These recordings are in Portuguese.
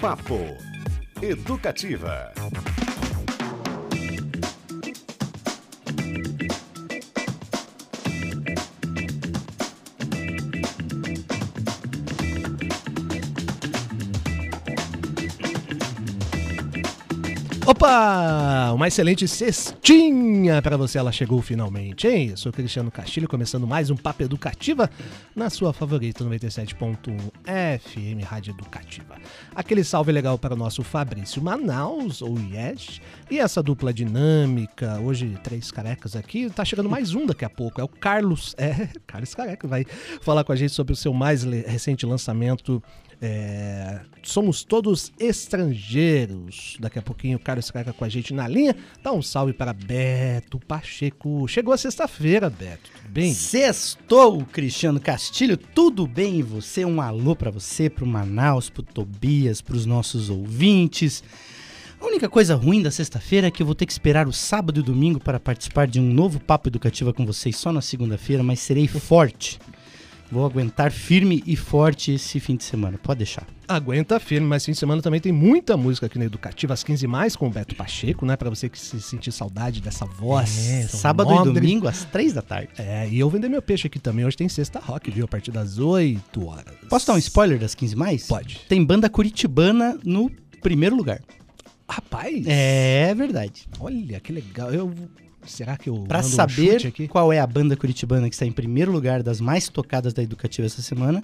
Papo Educativa. Opa! Uma excelente cestinha para você, ela chegou finalmente, hein? Eu sou Cristiano Castilho, começando mais um Papo Educativa na sua favorita 97.1 FM Rádio Educativa. Aquele salve legal para o nosso Fabrício Manaus, ou Yes, e essa dupla dinâmica, hoje três carecas aqui, tá chegando mais um daqui a pouco, é o Carlos, é, Carlos Careca, vai falar com a gente sobre o seu mais recente lançamento é, somos todos estrangeiros. Daqui a pouquinho o Carlos Careca com a gente na linha. Dá um salve para Beto Pacheco. Chegou a sexta-feira, Beto. Tudo bem? Sextou, Cristiano Castilho. Tudo bem e você? Um alô para você, pro Manaus, pro Tobias, pros nossos ouvintes. A única coisa ruim da sexta-feira é que eu vou ter que esperar o sábado e domingo para participar de um novo papo educativo com vocês só na segunda-feira, mas serei forte. Vou aguentar firme e forte esse fim de semana, pode deixar. Aguenta firme, mas fim de semana também tem muita música aqui na Educativa, às 15 mais com o Beto Pacheco, né? Pra você que se sentir saudade dessa voz. É, sábado nobre. e domingo às 3 da tarde. É, e eu vender meu peixe aqui também. Hoje tem sexta rock, viu? A partir das 8 horas. Posso dar um spoiler das 15 mais? Pode. Tem banda curitibana no primeiro lugar. Rapaz! É verdade. Olha, que legal. Eu Será que eu Para saber um qual é a banda curitibana que está em primeiro lugar das mais tocadas da Educativa essa semana,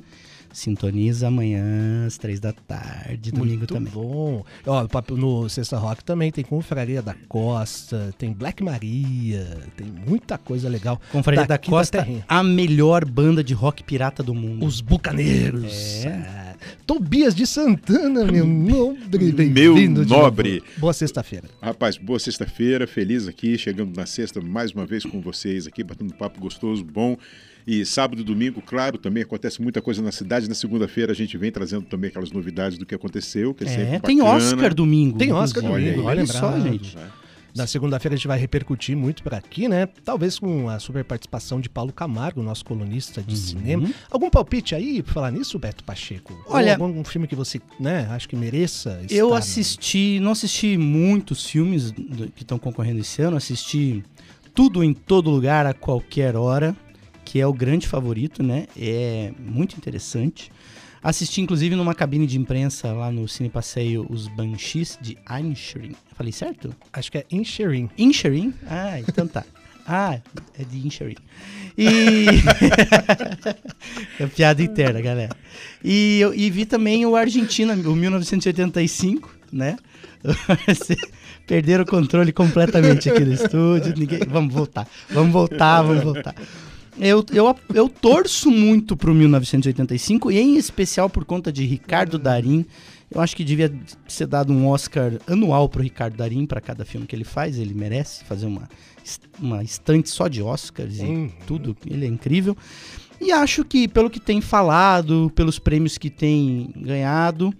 sintoniza amanhã às três da tarde, domingo Muito também. bom. Ó, no Sexta Rock também tem Confraria da Costa, tem Black Maria, tem muita coisa legal. Confraria da Costa, da a melhor banda de rock pirata do mundo. Os Bucaneiros. É. Tobias de Santana, meu nobre. Meu nobre. Boa sexta-feira. Rapaz, boa sexta-feira, feliz aqui, chegando na sexta mais uma vez com vocês aqui, batendo um papo gostoso, bom. E sábado e domingo, claro, também acontece muita coisa na cidade. Na segunda-feira a gente vem trazendo também aquelas novidades do que aconteceu, que é, é tem Oscar domingo. Tem Oscar domingo, olha, olha só, gente. É. Na segunda-feira a gente vai repercutir muito por aqui, né? Talvez com a super participação de Paulo Camargo, nosso colunista de uhum. cinema. Algum palpite aí pra falar nisso, Beto Pacheco? Olha, Ou algum filme que você, né, acho que mereça Eu assisti, no... não assisti muitos filmes que estão concorrendo esse ano, assisti tudo em todo lugar a qualquer hora, que é o grande favorito, né? É muito interessante. Assisti, inclusive, numa cabine de imprensa lá no Cine Passeio, os Banshees de Inisherin. Falei certo? Acho que é Inisherin. Inisherin? Ah, então tá. Ah, é de Inisherin. E... é piada interna, galera. E, e vi também o Argentina, o 1985, né? Perderam o controle completamente aqui no estúdio. Ninguém... Vamos voltar, vamos voltar, vamos voltar. Eu, eu, eu torço muito pro 1985 e em especial por conta de Ricardo Darim. Eu acho que devia ser dado um Oscar anual pro Ricardo Darim para cada filme que ele faz. Ele merece fazer uma, uma estante só de Oscars e tudo. Ele é incrível. E acho que, pelo que tem falado, pelos prêmios que tem ganhado,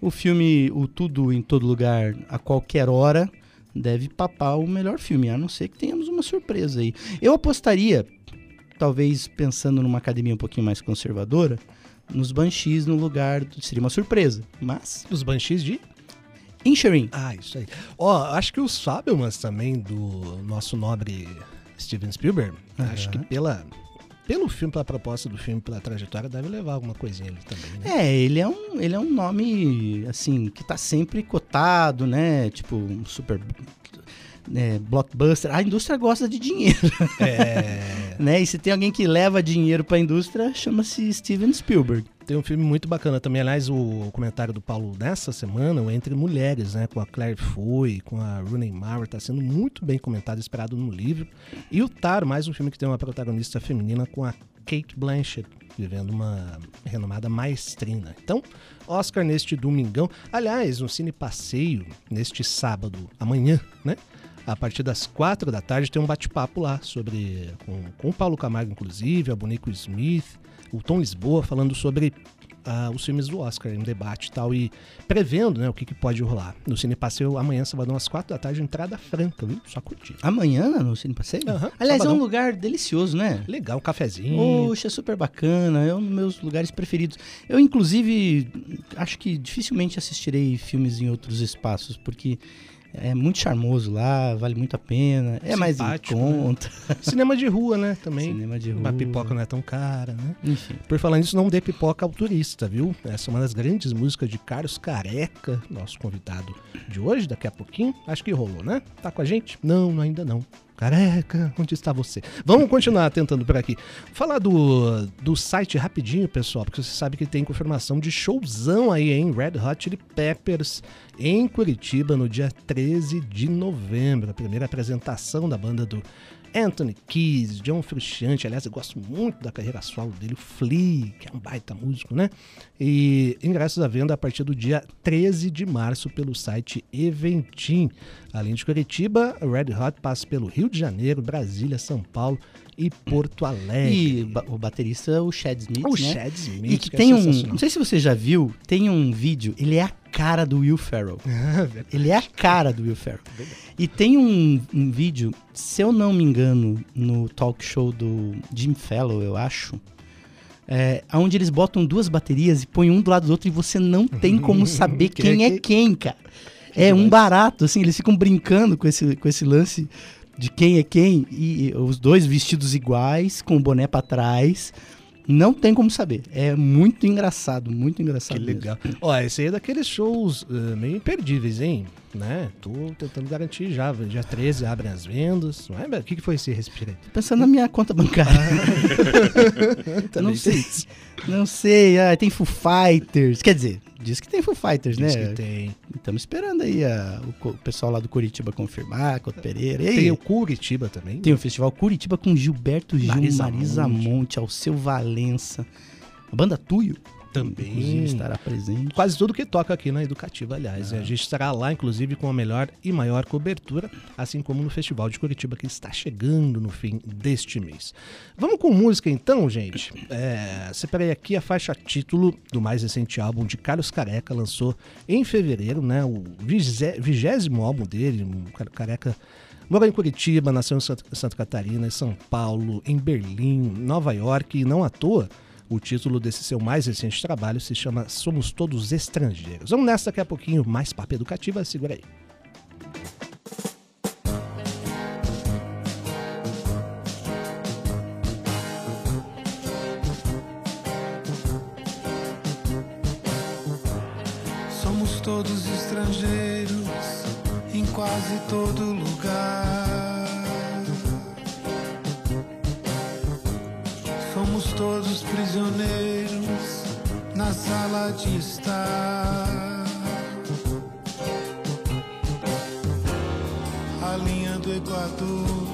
o filme O Tudo em Todo Lugar a qualquer hora deve papar o melhor filme, a não ser que tenhamos uma surpresa aí. Eu apostaria talvez pensando numa academia um pouquinho mais conservadora, nos Banshees no lugar. Seria uma surpresa, mas. Os Banshees de? Insuring. Ah, isso aí. Ó, oh, acho que os Fabelmans também, do nosso nobre Steven Spielberg, uhum. acho que pela. Pelo filme, pela proposta do filme, pela trajetória, deve levar alguma coisinha ali também, né? É, ele é um, ele é um nome, assim, que tá sempre cotado, né? Tipo, um super é, blockbuster, a indústria gosta de dinheiro. É. né? E se tem alguém que leva dinheiro para a indústria, chama-se Steven Spielberg. Tem um filme muito bacana também, aliás, o comentário do Paulo dessa semana, o Entre Mulheres, né, com a Claire Foy, com a Rooney Mara, está sendo muito bem comentado, esperado no livro. E o Tar, mais um filme que tem uma protagonista feminina com a Kate Blanchett, vivendo uma renomada maestrina. Então, Oscar neste domingão. Aliás, um cine passeio neste sábado, amanhã, né? A partir das quatro da tarde tem um bate-papo lá sobre com, com o Paulo Camargo, inclusive, a Bonico Smith, o Tom Lisboa falando sobre ah, os filmes do Oscar em debate e tal, e prevendo né, o que, que pode rolar. No Cine Passeio, amanhã, sábado, às quatro da tarde, entrada franca, viu? Só curtir. Amanhã no Cine Passeio? Aham, Aliás, é sabadão. um lugar delicioso, né? Legal, um cafezinho. Poxa, super bacana, é um dos meus lugares preferidos. Eu, inclusive, acho que dificilmente assistirei filmes em outros espaços, porque é muito charmoso lá, vale muito a pena, é mais em Simpático, conta. Cinema de rua, né? Também. Cinema de rua. pipoca não é tão cara, né? Enfim. Por falar nisso, não dê pipoca ao turista, viu? Essa é uma das grandes músicas de Carlos Careca, nosso convidado de hoje, daqui a pouquinho. Acho que rolou, né? Tá com a gente? Não, ainda não. Careca, onde está você? Vamos continuar tentando por aqui. Falar do, do site rapidinho, pessoal, porque você sabe que tem confirmação de showzão aí, hein? Red Hot Chili Peppers em Curitiba no dia 13 de novembro. A primeira apresentação da banda do Anthony Keys, John Frusciante, aliás, eu gosto muito da carreira solo dele, o Flea, que é um baita músico, né? E ingressos à venda a partir do dia 13 de março pelo site Eventim. Além de Curitiba, Red Hot passa pelo Rio de Janeiro, Brasília, São Paulo e Porto Alegre. E ba- o baterista é o Chad Smith, o né? Chad Smith, E que é tem um. sensacional. Não sei se você já viu, tem um vídeo, ele é a cara do Will Ferrell. Ele é a cara do Will Ferrell. E tem um, um vídeo, se eu não me engano, no talk show do Jim Fellow, eu acho. É, onde eles botam duas baterias e põem um do lado do outro e você não tem como saber Quem é é quem? quem, cara. É um barato, assim, eles ficam brincando com esse, com esse lance de quem é quem e os dois vestidos iguais, com o boné pra trás. Não tem como saber. É muito engraçado, muito engraçado. Que mesmo. legal. Ó, esse aí é daqueles shows eh, meio imperdíveis, hein? Né? Tô tentando garantir já. Dia 13 abrem as vendas. Não é? O que, que foi esse respiro aí? Tô pensando na minha conta bancária. Também não sei. Não sei. Ah, tem Foo Fighters. Quer dizer, diz que tem Foo Fighters, Diz né? que tem. Estamos esperando aí a- o, o pessoal lá do Curitiba confirmar, Couto Pereira. E aí? Tem o Curitiba também. Tem o Festival Curitiba com Gilberto Gil, Marisa Marisa, Monte. Monte, Alceu Valença. A banda Tuyo Também. inclusive, estará presente. Quase tudo que toca aqui na Educativa, aliás. E a gente estará lá, inclusive, com a melhor e maior cobertura, assim como no Festival de Curitiba, que está chegando no fim deste mês. Vamos com música então, gente. É, separei aqui a faixa título do mais recente álbum de Carlos Careca, lançou em fevereiro, né? O vigé- vigésimo álbum dele, o Car- Careca. Morou em Curitiba, nasceu em Santa Catarina, em São Paulo, em Berlim, Nova York, e não à toa o título desse seu mais recente trabalho se chama Somos Todos Estrangeiros. Vamos nessa daqui a pouquinho, mais papo educativa, segura aí. Somos todos estrangeiros em quase todo lugar. De estar. A linha do Equador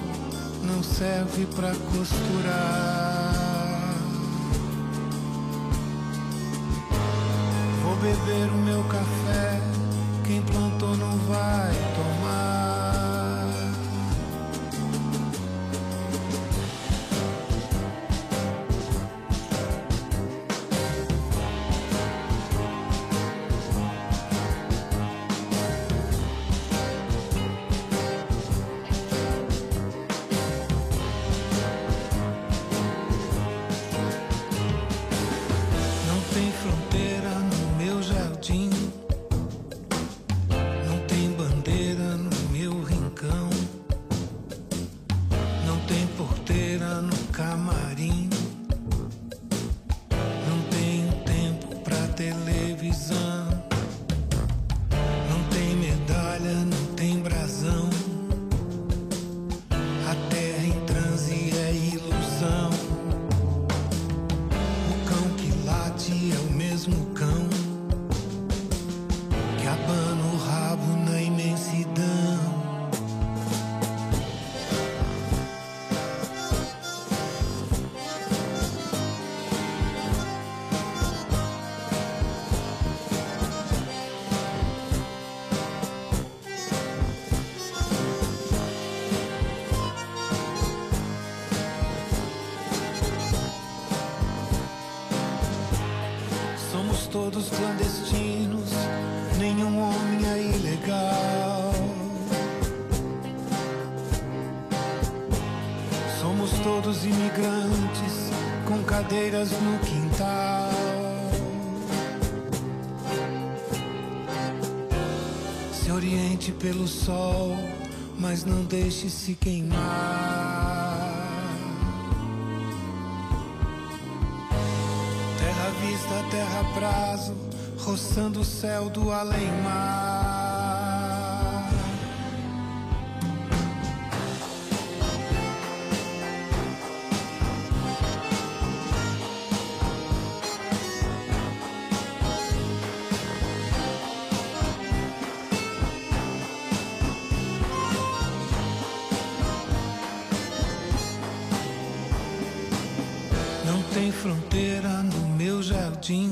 não serve para costurar. Vou beber o meu café, quem plantou não vai tomar. Não deixe se queimar. Terra vista, terra prazo, roçando o céu do além-mar. Tem fronteira no meu jardim.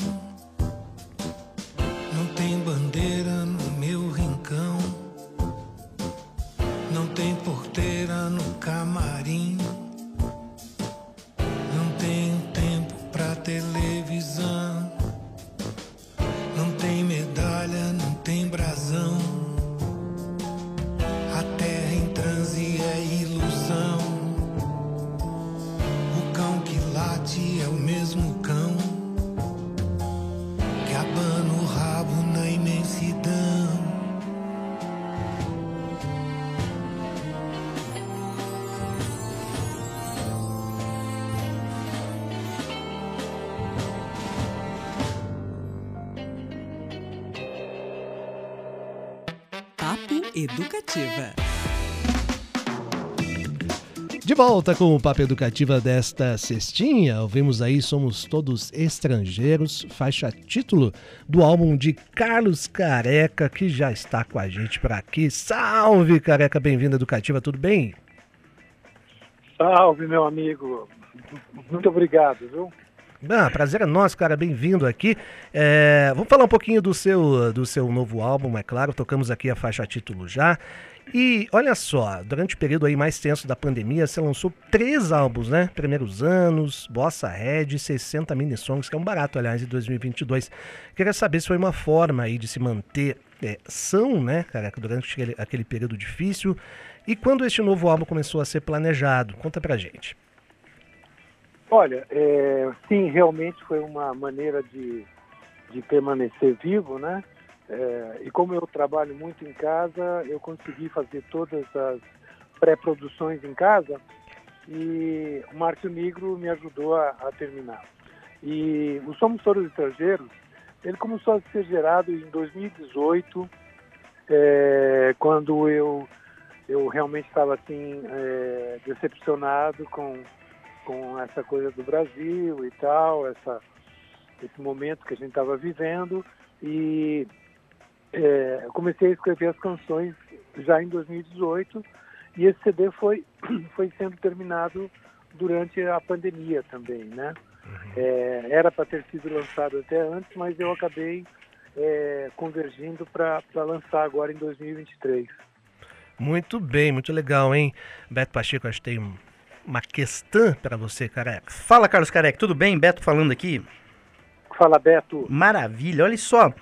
Volta com o Papo Educativa desta cestinha, ouvimos aí Somos Todos Estrangeiros, faixa título do álbum de Carlos Careca, que já está com a gente por aqui. Salve, Careca, bem-vindo Educativa, tudo bem? Salve, meu amigo. Muito obrigado, viu? Ah, prazer é nosso, cara, bem-vindo aqui. É, vamos falar um pouquinho do seu, do seu novo álbum, é claro, tocamos aqui a faixa título já. E olha só, durante o período aí mais tenso da pandemia, você lançou três álbuns, né? Primeiros Anos, Bossa Red, 60 mini songs, que é um barato, aliás, em 2022. Queria saber se foi uma forma aí de se manter é, são, né, cara, durante aquele, aquele período difícil. E quando este novo álbum começou a ser planejado? Conta pra gente. Olha, é, sim, realmente foi uma maneira de, de permanecer vivo, né? É, e como eu trabalho muito em casa, eu consegui fazer todas as pré-produções em casa e o Márcio Negro me ajudou a, a terminar. E o Somos Todos Estrangeiros, ele começou a ser gerado em 2018, é, quando eu, eu realmente estava assim, é, decepcionado com com essa coisa do Brasil e tal, essa, esse momento que a gente estava vivendo. E é, comecei a escrever as canções já em 2018 e esse CD foi, foi sendo terminado durante a pandemia também, né? É, era para ter sido lançado até antes, mas eu acabei é, convergindo para lançar agora em 2023. Muito bem, muito legal, hein? Beto Pacheco, acho que tem um uma questão para você, careca. Fala, Carlos Careca, tudo bem? Beto falando aqui. Fala, Beto. Maravilha, olha só.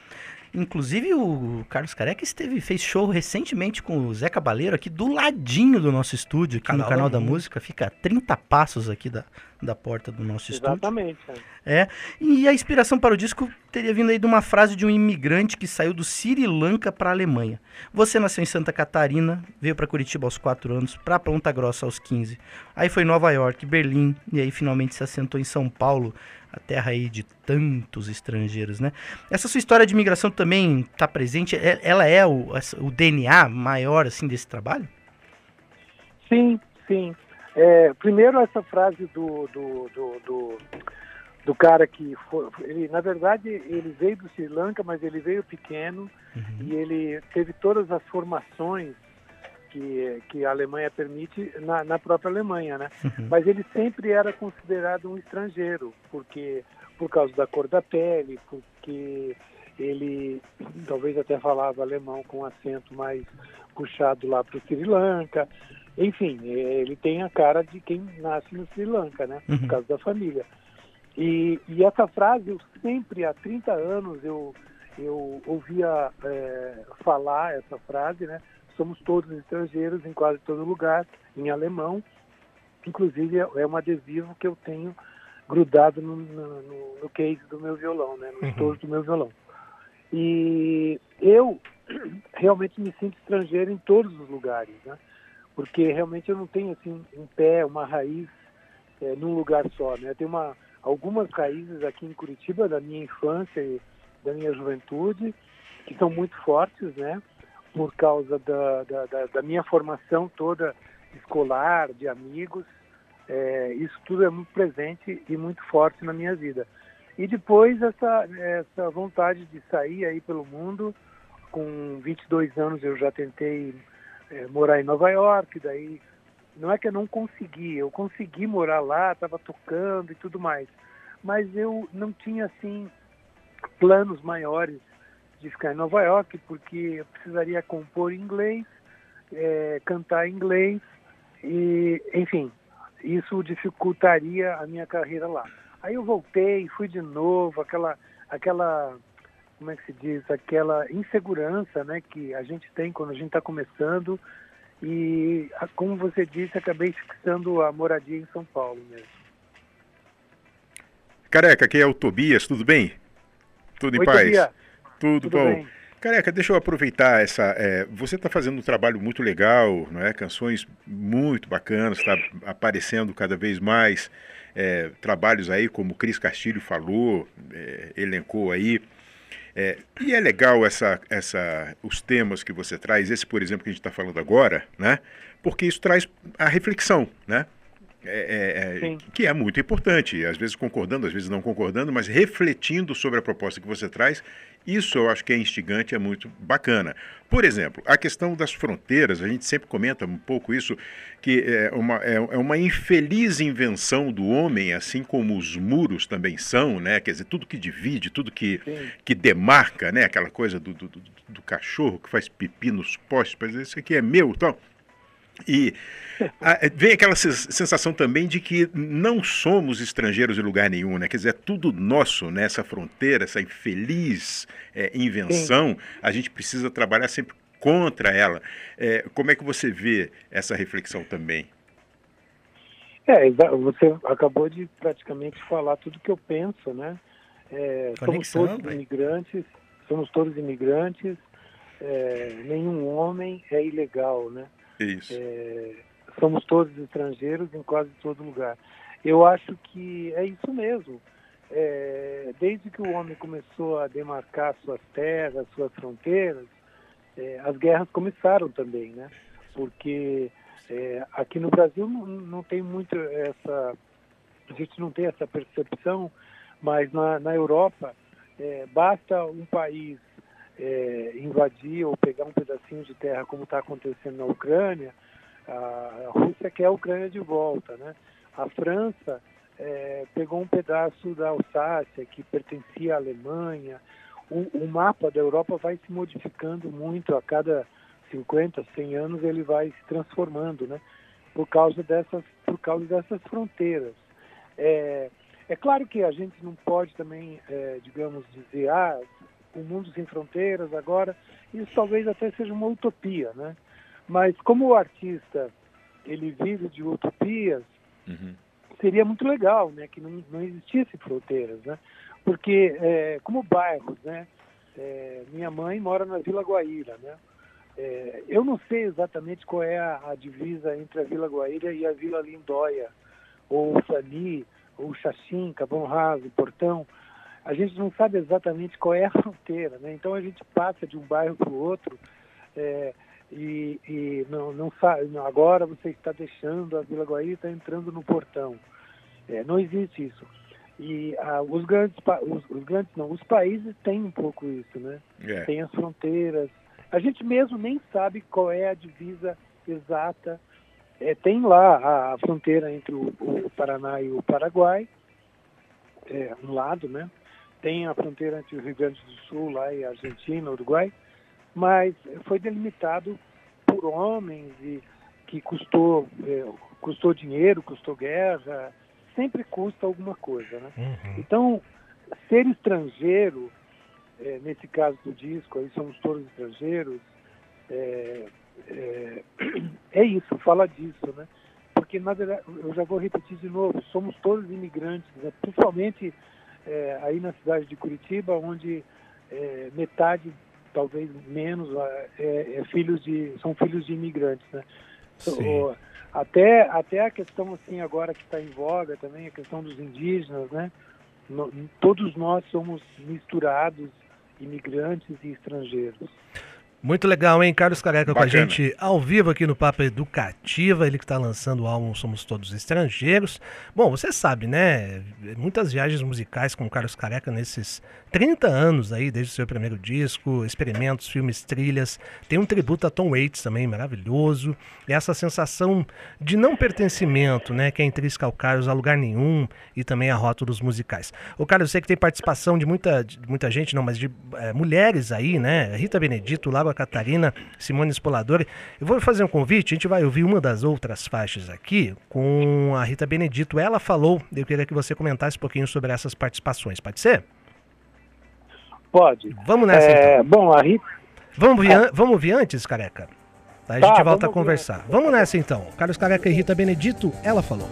Inclusive o Carlos Careca esteve, fez show recentemente com o Zé Cabaleiro aqui do ladinho do nosso estúdio, aqui Canal no Canal da da Música. Fica a 30 passos aqui da, da porta do nosso estúdio. Exatamente. É. E a inspiração para o disco teria vindo aí de uma frase de um imigrante que saiu do Sri Lanka para a Alemanha. Você nasceu em Santa Catarina, veio para Curitiba aos 4 anos, para Ponta Grossa aos 15. Aí foi Nova York, Berlim e aí finalmente se assentou em São Paulo, a terra aí de tantos estrangeiros, né? Essa sua história de imigração também está presente? É- Ela é o, o DNA maior assim desse trabalho? Sim, sim. É, primeiro essa frase do, do, do, do, do cara que foi, ele, na verdade, ele veio do Sri Lanka, mas ele veio pequeno e ele teve todas as formações que, que a Alemanha permite na, na própria Alemanha, né? Mas ele sempre era considerado um estrangeiro, porque por causa da cor da pele, porque ele talvez até falava alemão com acento mais puxado lá para o Sri Lanka. Enfim, eh, ele tem a cara de quem nasce no Sri Lanka, né? Uhum. Por causa da família. E, e essa frase eu sempre, há 30 anos, eu, eu ouvia é, falar essa frase, né? Somos todos estrangeiros em quase todo lugar, em alemão. Inclusive é um adesivo que eu tenho grudado no, no, no case do meu violão, né? No estojo do meu violão. E eu realmente me sinto estrangeiro em todos os lugares, né? Porque realmente eu não tenho assim um pé, uma raiz é, num lugar só, né? Eu tenho uma, algumas raízes aqui em Curitiba da minha infância e da minha juventude que são muito fortes, né? Por causa da, da, da, minha formação toda escolar, de amigos, é, isso tudo é muito presente e muito forte na minha vida. E depois essa, essa vontade de sair aí pelo mundo, com 22 anos eu já tentei é, morar em Nova York, daí não é que eu não consegui, eu consegui morar lá, estava tocando e tudo mais, mas eu não tinha assim planos maiores de ficar em Nova York, porque eu precisaria compor em inglês, é, cantar em inglês e, enfim, isso dificultaria a minha carreira lá. Aí eu voltei, fui de novo, aquela, aquela, como é que se diz, aquela insegurança, né, que a gente tem quando a gente está começando. E, como você disse, acabei fixando a moradia em São Paulo mesmo. Careca, aqui é o Tobias, tudo bem? Tudo em Oi, paz? Tobias. Tudo, Tudo bom. bem. Careca, deixa eu aproveitar essa. é, você está fazendo um trabalho muito legal, não é? Canções muito bacanas, está aparecendo cada vez mais. é, trabalhos aí, como o Cris Castilho falou, é, elencou aí. É, e é legal essa, essa, os temas que você traz, esse, por exemplo, que a gente está falando agora, né? Porque isso traz a reflexão, né? É, é, é, que é muito importante, às vezes concordando, às vezes não concordando, mas refletindo sobre a proposta que você traz, isso eu acho que é instigante, é muito bacana. Por exemplo, a questão das fronteiras, a gente sempre comenta um pouco isso, que é uma, é, é uma infeliz invenção do homem, assim como os muros também são, né? Quer dizer, tudo que divide, tudo que, Sim. que demarca, né? Aquela coisa do, do, do- do cachorro que faz pipi nos postes, para dizer, isso aqui é meu tal. E ah, vem aquela sens- sensação também de que não somos estrangeiros em lugar nenhum, né? Quer dizer, é tudo nosso, né? Essa fronteira, essa infeliz eh, invenção, a gente precisa trabalhar sempre contra ela. Eh, como é que você vê essa reflexão também? É, você acabou de praticamente falar tudo que eu penso, né? É, somos todos imigrantes, somos todos imigrantes, é, nenhum homem é ilegal, né? Isso. É, somos todos estrangeiros em quase todo lugar. Eu acho que é isso mesmo. É, desde que o homem começou a demarcar suas terras, suas fronteiras, é, as guerras começaram também, né? Porque é, aqui no Brasil não, não tem muito essa, a gente não tem essa percepção, mas na, na Europa é, basta um país é, invadir ou pegar um pedacinho de terra, como está acontecendo na Ucrânia, a, Rússia quer a Ucrânia de volta, né? A França é, pegou um pedaço da Alsácia que pertencia à Alemanha. O, o mapa da Europa vai se modificando muito a cada 50, 100 anos ele vai se transformando, né? Por causa dessas, por causa dessas fronteiras. É, é claro que a gente não pode também, é, digamos, dizer, ah, o mundo sem fronteiras agora, isso talvez até seja uma utopia, né? Mas como o artista ele vive de utopias, Uhum. seria muito legal, né, que não, não existisse fronteiras, né? Porque é, como bairros, né? é, minha mãe mora na Vila Guaíra, né? É, eu não sei exatamente qual é a, a divisa entre a Vila Guaíra e a Vila Lindóia, ou Sani, ou Xaxim, Capão Raso, Portão. A gente não sabe exatamente qual é a fronteira, né? Então a gente passa de um bairro para o outro é, e, e não, não sabe. Agora você está deixando a Vila Guaíra e está entrando no Portão. É, não existe isso. E ah, os grandes, os, os grandes não, os países têm um pouco isso, né? É. tem as fronteiras. A gente mesmo nem sabe qual é a divisa exata. É, tem lá a, a fronteira entre o, o Paraná e o Paraguai, é, um lado, né? Tem a fronteira entre o Rio Grande do Sul lá e a Argentina, Uruguai, mas foi delimitado por homens e que custou é, custou dinheiro, custou guerra sempre custa alguma coisa, né? Uhum. Então, ser estrangeiro, é, nesse caso do disco, aí somos todos estrangeiros, é, é, é isso, fala disso, né? Porque, na verdade, eu já vou repetir de novo, somos todos imigrantes, né? principalmente é, aí na cidade de Curitiba, onde é, metade, talvez menos, é, é filhos de, são filhos de imigrantes, né? Sim. O- até, até a questão assim agora que está em voga também, a questão dos indígenas, né? No- todos nós somos misturados, imigrantes e estrangeiros. Muito legal, hein? Carlos Careca com a Bacana. gente ao vivo aqui no Papo Educativa, ele que está lançando o álbum Somos Todos Estrangeiros. Bom, você sabe, né? Muitas viagens musicais com o Carlos Careca nesses 30 anos aí, desde o seu primeiro disco, experimentos, filmes, trilhas. Tem um tributo a Tom Waits também, maravilhoso. E essa sensação de não pertencimento, né? Que é intrínseca ao Carlos a lugar nenhum e também a rótulos musicais. O Carlos, eu sei que tem participação de muita, de muita gente, não, mas de eh, mulheres aí, né? Rita Benedito, Laura Catarina, Simone Spoladori. Eu vou fazer um convite, a gente vai ouvir uma das outras faixas aqui com a Rita Benedito. Ela falou, eu queria que você comentasse um pouquinho sobre essas participações, pode ser? Pode. Vamos nessa então. É, bom, a Rita, Vamos ouvir, an- vamos ouvir antes, Careca? Aí a Tá, gente volta a conversar. antes. Vamos nessa então. Carlos Careca e Rita Benedito, ela falou.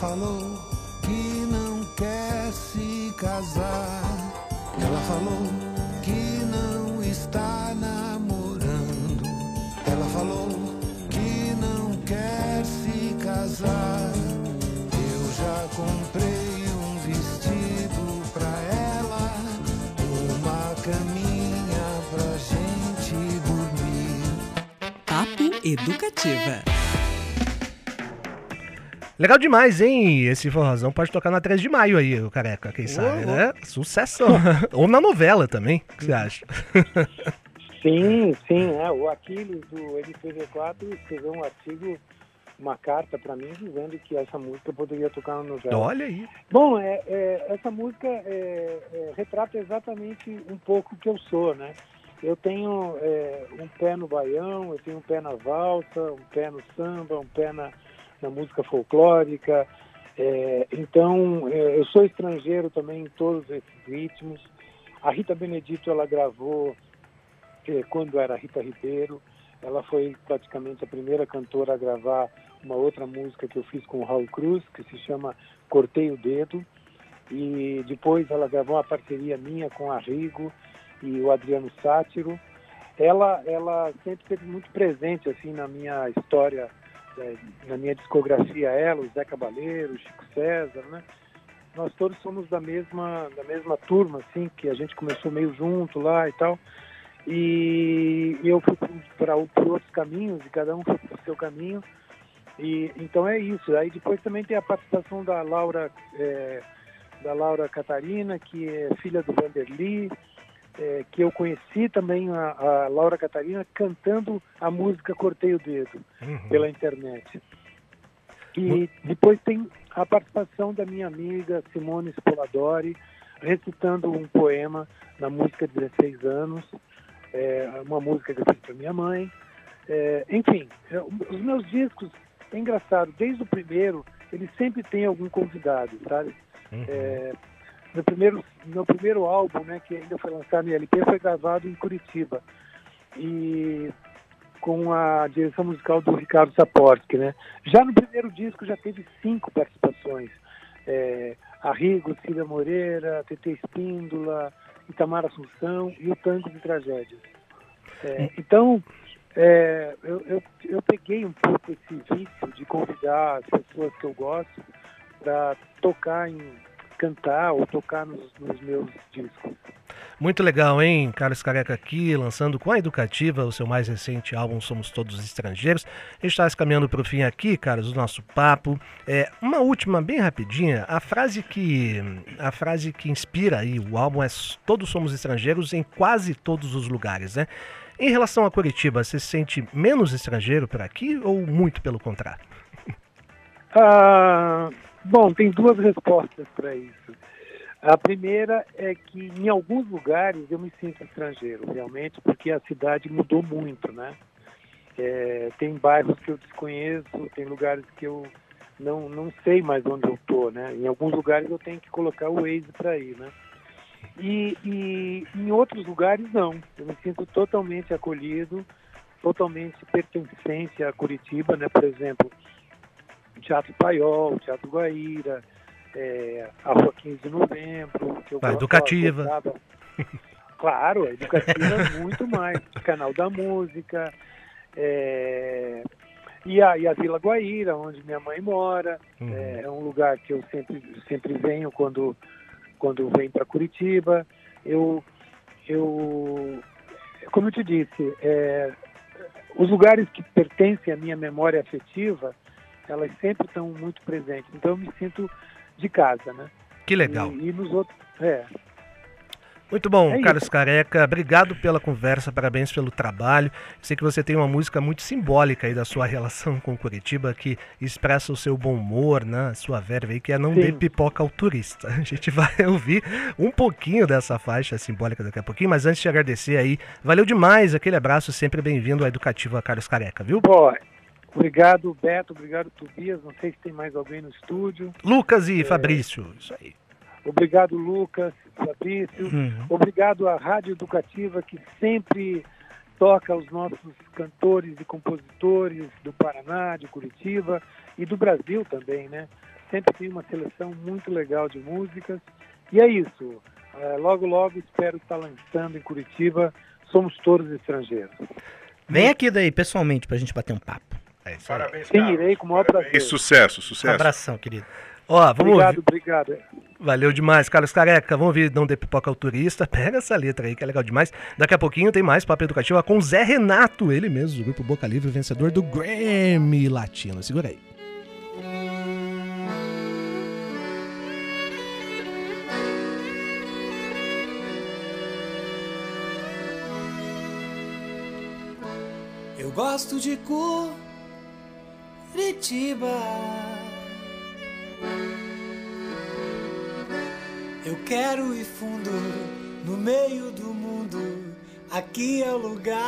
Falou que não quer se casar. Ela falou que não está namorando. Ela falou que não quer se casar. Eu já comprei um vestido pra ela, uma caminha pra gente dormir. Papo Educativa. Legal demais, hein? Esse forrozão pode tocar na 3 de maio aí, o Careca, quem sabe, né? Sucessão. Ou na novela também, o que você acha? sim, sim, é, o Aquiles do MPV4 escreveu um artigo, uma carta para mim dizendo que essa música poderia tocar na novela. Olha aí. Bom, é, é, essa música é, é, retrata exatamente um pouco o que eu sou, né? Eu tenho é, um pé no baião, eu tenho um pé na valsa, um pé no samba, um pé na, na música folclórica. É, então, é, eu sou estrangeiro também em todos esses ritmos. A Rita Benedito, ela gravou é, quando era Rita Ribeiro. Ela foi praticamente a primeira cantora a gravar uma outra música que eu fiz com o Raul Cruz, que se chama Cortei o Dedo. E depois ela gravou uma parceria minha com a Rigo e o Adriano Sátiro. Ela, ela sempre esteve muito presente assim na minha história, na minha discografia. Ela, o Zé Cabaleiro, o Chico César, né? Nós todos somos da mesma, da mesma turma, assim, que a gente começou meio junto lá e tal. E eu fui para outros caminhos e cada um foi para o seu caminho. E então é isso. Aí depois também tem a participação da Laura, eh, da Laura Catarina, que é filha do Vanderly, eh, que eu conheci também a, a Laura Catarina cantando a música Cortei o Dedo Uhum. pela internet. E depois tem a participação da minha amiga Simone Spoladori, recitando um poema na música 16 anos, é, uma música que eu fiz para minha mãe. É, enfim, é, os meus discos, é engraçado, desde o primeiro, ele sempre tem algum convidado, sabe? Uhum. É, meu primeiro, meu primeiro álbum, né, que ainda foi lançado em LP, foi gravado em Curitiba. E com a direção musical do Ricardo Saporsky, né? Já no primeiro disco já teve cinco participações. É, Arrigo, Cília Moreira, TT Espíndola, Itamar Assunção e o Tango de Tragédias. É, então, é, eu, eu, eu peguei um pouco esse vício de convidar as pessoas que eu gosto para tocar em cantar ou tocar nos, nos meus discos. Muito legal, hein? Carlos Careca aqui, lançando com a Educativa o seu mais recente álbum Somos Todos Estrangeiros. A gente está caminhando para o fim aqui, Carlos, do nosso papo. É, uma última, bem rapidinha. A frase que a frase que inspira aí o álbum é Todos somos estrangeiros em quase todos os lugares, né? Em relação a Curitiba, você se sente menos estrangeiro por aqui ou muito pelo contrário? Ah, bom, tem duas respostas para isso. A primeira é que em alguns lugares eu me sinto estrangeiro, realmente, porque a cidade mudou muito, né? É, tem bairros que eu desconheço, tem lugares que eu não, não sei mais onde eu estou, né? Em alguns lugares eu tenho que colocar o Waze para ir, né? E, e em outros lugares não. Eu me sinto totalmente acolhido, totalmente pertencente a Curitiba, né? Por exemplo, Teatro Paiol, o Teatro Guaíra, é, a Rua 15 de Novembro. Que eu A educativa. gostava. Claro, a educativa muito mais. Canal da Música, é, e, a, e a Vila Guaíra, onde minha mãe mora. Uhum. É, é um lugar que eu sempre, sempre venho quando, quando venho para Curitiba. Eu, eu, como eu te disse, é, os lugares que pertencem à minha memória afetiva, elas sempre estão muito presentes. Então eu me sinto de casa, né? Que legal. E, e nos outros, é, Muito bom, É Carlos isso. Careca. Obrigado pela conversa, parabéns pelo trabalho. Sei que você tem uma música muito simbólica aí da sua relação com Curitiba, que expressa o seu bom humor, né? A sua verve aí, que é não Sim. dê pipoca ao turista. A gente vai ouvir um pouquinho dessa faixa simbólica daqui a pouquinho, mas antes de agradecer aí, valeu demais, aquele abraço, sempre bem-vindo à Educativa Carlos Careca, viu? Pô, obrigado, Beto, obrigado, Tobias. Não sei se tem mais alguém no estúdio. Lucas É. e Fabrício, isso aí. Obrigado, Lucas, Fabrício. Uhum. Obrigado à Rádio Educativa, que sempre toca os nossos cantores e compositores do Paraná, de Curitiba e do Brasil também, né? Sempre tem uma seleção muito legal de músicas. E é isso. Eh, logo, logo espero estar lançando em Curitiba. Somos todos estrangeiros. Vem aqui daí, pessoalmente, pra gente bater um papo. É isso aí. Parabéns, Sim, irei com o maior Parabéns. prazer. Sucesso, Um sucesso. abração, querido. Ó, vamos Obrigado, ouvir. obrigado. Valeu demais, Carlos Careca. Vamos ouvir Não Dê Pipoca ao Turista. Pega essa letra aí, que é legal demais. Daqui a pouquinho tem mais Papo Educativo com Zé Renato, ele mesmo, do Grupo Boca Livre, vencedor do Grammy Latino. Segura aí. Eu gosto de Curitiba. Eu quero ir fundo no meio do mundo. Aqui é o lugar.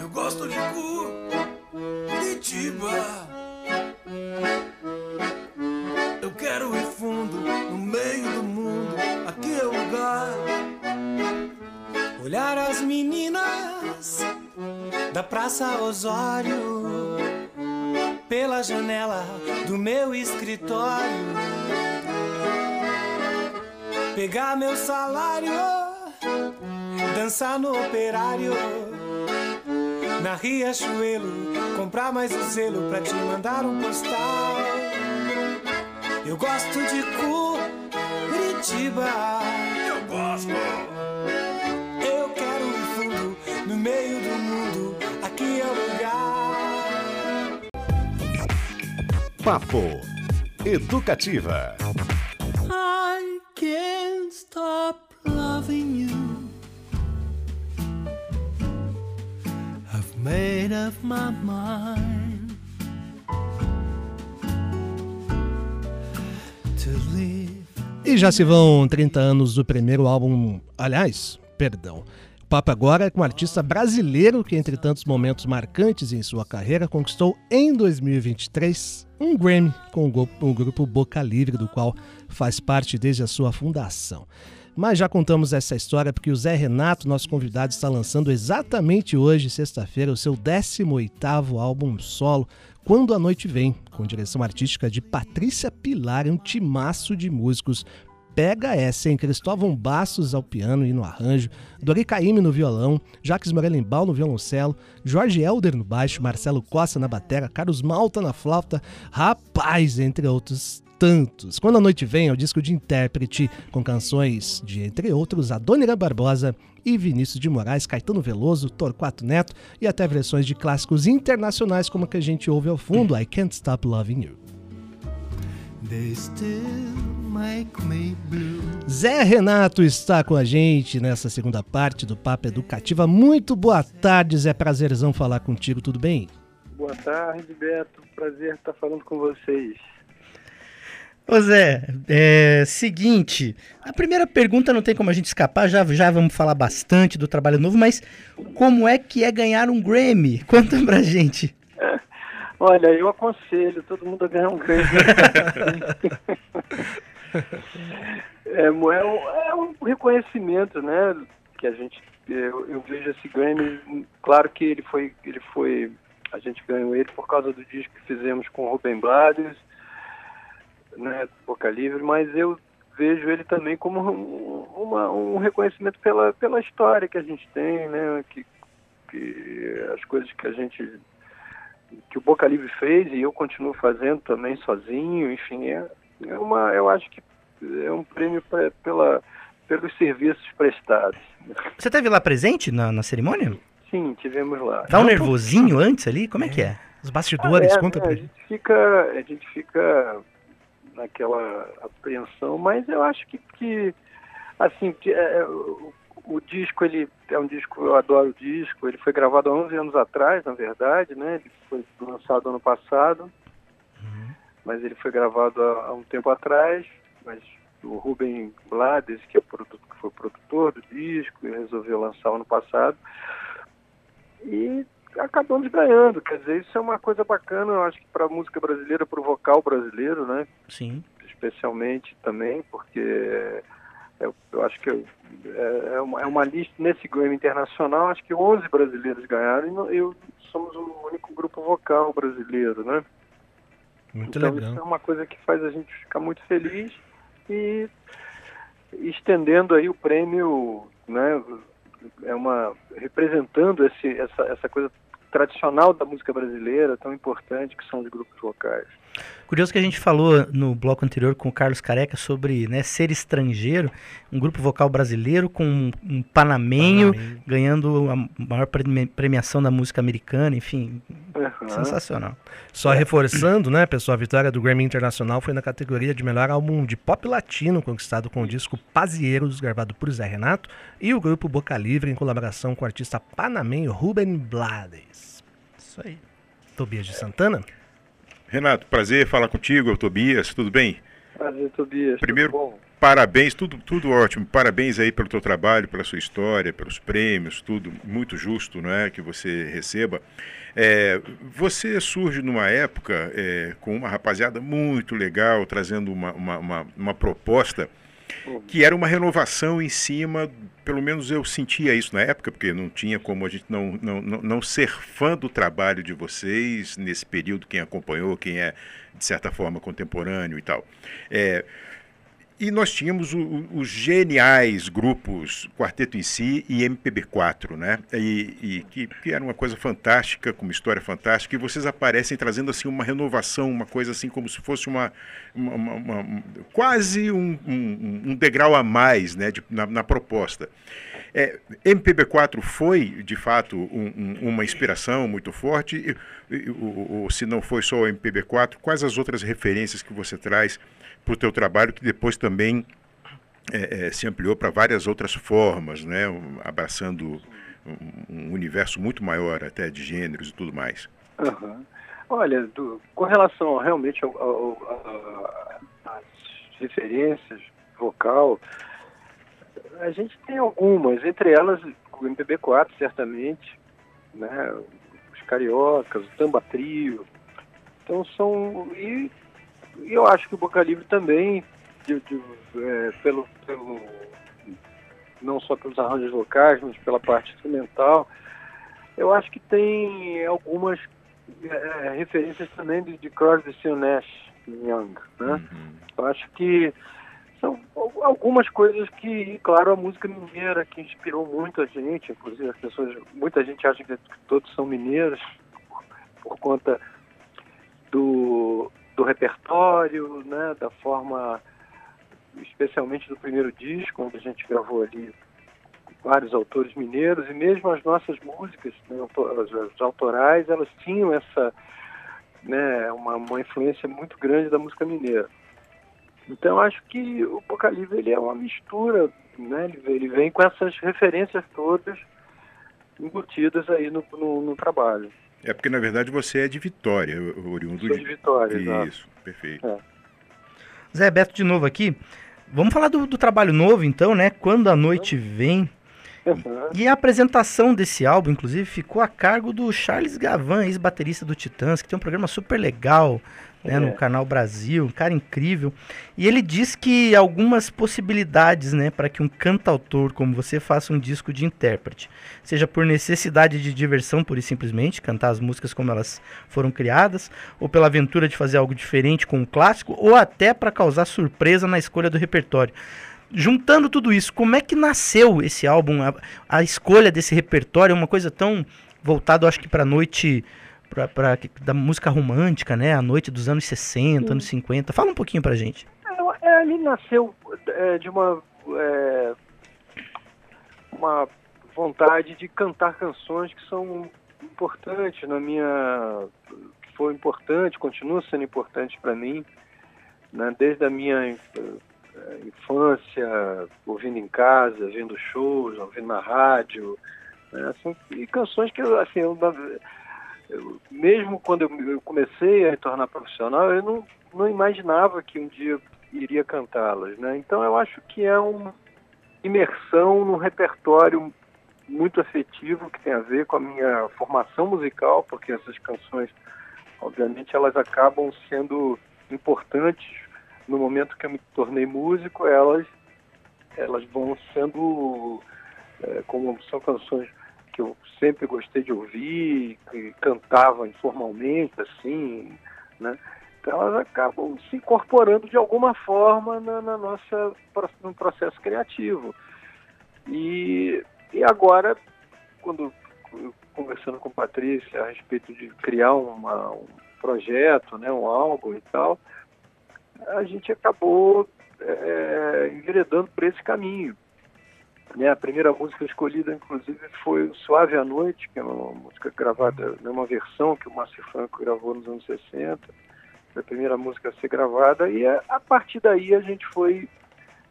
Eu gosto de Curitiba. Eu quero ir fundo no meio do mundo. Aqui é o lugar. Olhar as meninas da Praça Osório pela janela do meu escritório. Pegar meu salário, dançar no operário. Na Riachuelo, comprar mais um selo pra te mandar um postal. Eu gosto de Curitiba. Eu gosto. Papo Educativa. I can't stop loving you. I've made up my mind to live. E já se vão 30 anos do primeiro álbum. Aliás, perdão. Papo agora é com um artista brasileiro que, entre tantos momentos marcantes em sua carreira, conquistou em 2023 um Grammy com o, grupo Boca Livre, do qual faz parte desde a sua fundação. Mas já contamos essa história porque o Zé Renato, nosso convidado, está lançando exatamente hoje, sexta-feira, o seu 18º álbum solo, Quando a Noite Vem, com direção artística de Patrícia Pilar, um timaço de músicos. Pega essa, hein? Cristóvão Bastos ao piano e no arranjo, Dori Caymmi no violão, Jacques Morelenbaum no violoncelo, Jorge Helder no baixo, Marcelo Costa na batera, Carlos Malta na flauta, rapaz, entre outros tantos. Quando a Noite Vem é o disco de intérprete com canções de, entre outros, Adônira Barbosa e Vinícius de Moraes, Caetano Veloso, Torquato Neto e até versões de clássicos internacionais como a que a gente ouve ao fundo, I Can't Stop Loving You. Zé Renato está com a gente nessa segunda parte do Papo Educativa. Muito boa tarde, Zé. Prazerzão falar contigo, tudo bem? Boa tarde, Beto. Prazer estar falando com vocês. Ô Zé, é seguinte, a primeira pergunta não tem como a gente escapar, já, já vamos falar bastante do trabalho novo, mas como é que é ganhar um Grammy? Conta pra gente. Olha, eu aconselho todo mundo a ganhar um Grammy. é, é, um, é um reconhecimento, né? Que a gente, eu, eu, vejo esse Grammy, claro que ele foi, ele foi, a gente ganhou ele por causa do disco que fizemos com o Rubem Blades, né, Boca Livre, mas eu vejo ele também como um, uma, um reconhecimento pela, pela história que a gente tem, né, que, que as coisas que a gente que o Boca Livre fez e eu continuo fazendo também sozinho, enfim, é, é uma, eu acho que é um prêmio pra, pela, pelos serviços prestados. Você teve lá presente na, na cerimônia? Sim, tivemos lá. Dá um nervosinho antes ali? Como é, é que é? Os bastidores, ah, é, conta né, pra a gente. Fica, a gente fica naquela apreensão, mas eu acho que, que assim, que, é, o, o, disco, ele é um disco, eu adoro o disco, ele foi gravado há 11 anos atrás, na verdade, né? Ele foi lançado ano passado, uhum. mas ele foi gravado há, há, um tempo atrás, mas o Ruben Blades, que, é produto, que foi produtor do disco, resolveu lançar ano passado, e acabamos ganhando. Quer dizer, isso é uma coisa bacana, eu acho que para a música brasileira, para o vocal brasileiro, né? Sim. Especialmente também, porque eu, eu acho que eu, é, é, uma, é, uma, lista, nesse Grammy Internacional, acho que 11 brasileiros ganharam e eu somos o único grupo vocal brasileiro, né? Muito então, legal. isso é uma coisa que faz a gente ficar muito feliz e estendendo aí o prêmio, né, é uma representando esse, essa, essa coisa tradicional da música brasileira, tão importante que são os grupos vocais. Curioso que a gente falou no bloco anterior com o Carlos Careca sobre né, ser estrangeiro, um grupo vocal brasileiro com um, um panamenho, panamenho, ganhando a maior premiação da música americana, enfim, uhum. sensacional. Só é. reforçando, né, pessoal, a vitória do Grammy Internacional foi na categoria de melhor álbum de pop latino, conquistado com o disco Pazieiros, gravado por Zé Renato, e o grupo Boca Livre, em colaboração com o artista panamenho Ruben Blades. Isso aí. Tobias de Santana? Renato, prazer falar contigo, Tobias, tudo bem? Prazer, Tobias. Primeiro, parabéns, tudo, tudo ótimo. Parabéns aí pelo teu trabalho, pela sua história, pelos prêmios, tudo muito justo, não é, que você receba. É, você surge numa época é, com uma rapaziada muito legal, trazendo uma, uma, uma, uma proposta que era uma renovação em cima, pelo menos eu sentia isso na época, porque não tinha como a gente não, não, não, não ser fã do trabalho de vocês nesse período, quem acompanhou, quem é, de certa forma, contemporâneo e tal. É, e nós tínhamos os geniais grupos Quarteto em Si e MPB4, né? E, e que, que, era uma coisa fantástica, com uma história fantástica, e vocês aparecem trazendo assim uma renovação, uma coisa assim como se fosse uma, uma, uma, uma quase um, um, um, degrau a mais, né? De, na, na proposta. É, MPB4 foi, de fato, um, um, uma inspiração muito forte, ou se não foi só o MPB4, quais as outras referências que você traz para o teu trabalho, que depois também é, é, se ampliou para várias outras formas, né? abraçando um, um, universo muito maior até de gêneros e tudo mais. Uhum. Olha, do, com relação realmente às referências vocal, a gente tem algumas, entre elas o MPB4, certamente, né? os Cariocas, o Tamba Trio. Então são. E e eu acho que o Boca Livre também, de, de, é, pelo, pelo, não só pelos arranjos vocais, mas pela parte instrumental, eu acho que tem algumas é, referências também de, de Crosby, Still Nash Young, né? Uhum. Eu acho que são algumas coisas que, claro, a música mineira que inspirou muito a gente, inclusive as pessoas, muita gente acha que todos são mineiros por, por conta do, do repertório, né, da forma, especialmente do primeiro disco, onde a gente gravou ali vários autores mineiros, e mesmo as nossas músicas, né, as, autorais, elas tinham essa, né, uma, uma influência muito grande da música mineira. Então acho que o Boca Livre ele é uma mistura, né? Ele, ele vem com essas referências todas embutidas aí no, no, no trabalho. É porque, na verdade, você é de Vitória, oriundo Sou de Vitória, exato. Isso, perfeito. Zé Beto de novo aqui. Vamos falar do, do trabalho novo, então, né? Quando a noite vem. Uhum. E a apresentação desse álbum, inclusive, ficou a cargo do Charles Gavan, ex-baterista do Titãs, que tem um programa super legal né, no É. Canal Brasil, um cara incrível. E ele diz que algumas possibilidades né, para que um cantautor como você faça um disco de intérprete. Seja por necessidade de diversão, pura e simplesmente, cantar as músicas como elas foram criadas, ou pela aventura de fazer algo diferente com um clássico, ou até para causar surpresa na escolha do repertório. Juntando tudo isso, como é que nasceu esse álbum? A, a escolha desse repertório é uma coisa tão voltada, acho que para noite pra, pra, da música romântica, né? A noite dos anos 60, anos 50. Fala um pouquinho pra gente. É, é, ele nasceu é, de uma é, uma vontade de cantar canções que são importantes na minha que foi importante continua sendo importante para mim né? desde a minha infância ouvindo em casa vendo shows ouvindo na rádio né? São- e canções que assim eu, eu- mesmo quando eu, comecei a me tornar profissional eu não não imaginava que um dia iria cantá-las, né? Então eu acho que é uma imersão num repertório muito afetivo que tem a ver com a minha formação musical, porque essas canções, obviamente, elas acabam sendo importantes no momento que eu me tornei músico, elas elas vão sendo é, como são canções que eu sempre gostei de ouvir, que cantava informalmente, assim, né? Então elas acabam se incorporando de alguma forma na, na nossa no processo criativo. E, e agora, quando conversando com Patrícia a respeito de criar uma, um projeto, né, um álbum e tal, a gente acabou é, enveredando por esse caminho. Né, a primeira música escolhida, inclusive, foi o Suave à Noite, que é uma música gravada, né, uma versão que o Márcio Franco gravou nos anos 60 foi a primeira música a ser gravada e a, a partir daí a gente foi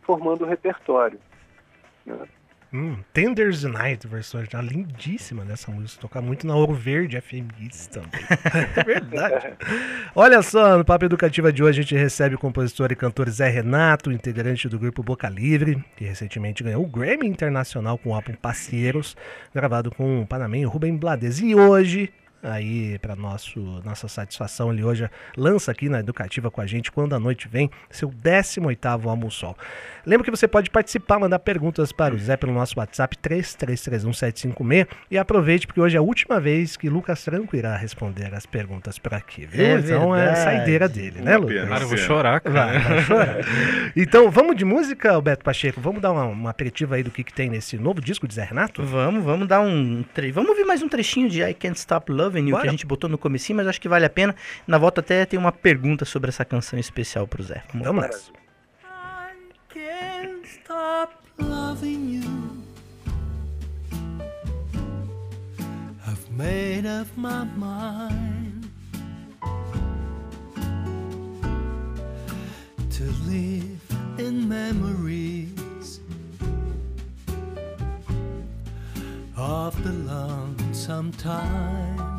formando o repertório. né? Hum, Tenders Night, versão original lindíssima dessa música. Toca muito na Ouro Verde FMX também. é verdade. Olha só, no Papo Educativa de hoje a gente recebe o compositor e cantor Zé Renato, integrante do grupo Boca Livre, que recentemente ganhou o Grammy Internacional com o álbum Parceiros, gravado com o panamenho Rubem Blades. E hoje, aí para nosso nossa satisfação, ele hoje lança aqui na Educativa com a gente, quando a noite vem, seu 18º Almoçol. Lembra que você pode participar, mandar perguntas para o Zé pelo nosso WhatsApp 33317756 e aproveite porque hoje é a última vez que Lucas Franco irá responder as perguntas por aqui, viu? É então é a verdade. saideira dele, né, Lucas? Cara, eu vou chorar, cara. Vai, vai chorar. Então, vamos de música, Beto Pacheco? Vamos dar uma, uma aperitivo aí do que, que tem nesse novo disco de Zé Renato? Vamos, vamos dar um. Tre... Vamos ouvir mais um trechinho de I Can't Stop Loving You Bora. que a gente botou no comecinho, mas acho que vale a pena. Na volta até tem uma pergunta sobre essa canção especial pro Zé. Vamos lá. Vamos nessa. I can't stop loving you. I've made up my mind to live in memories of the lonesome times.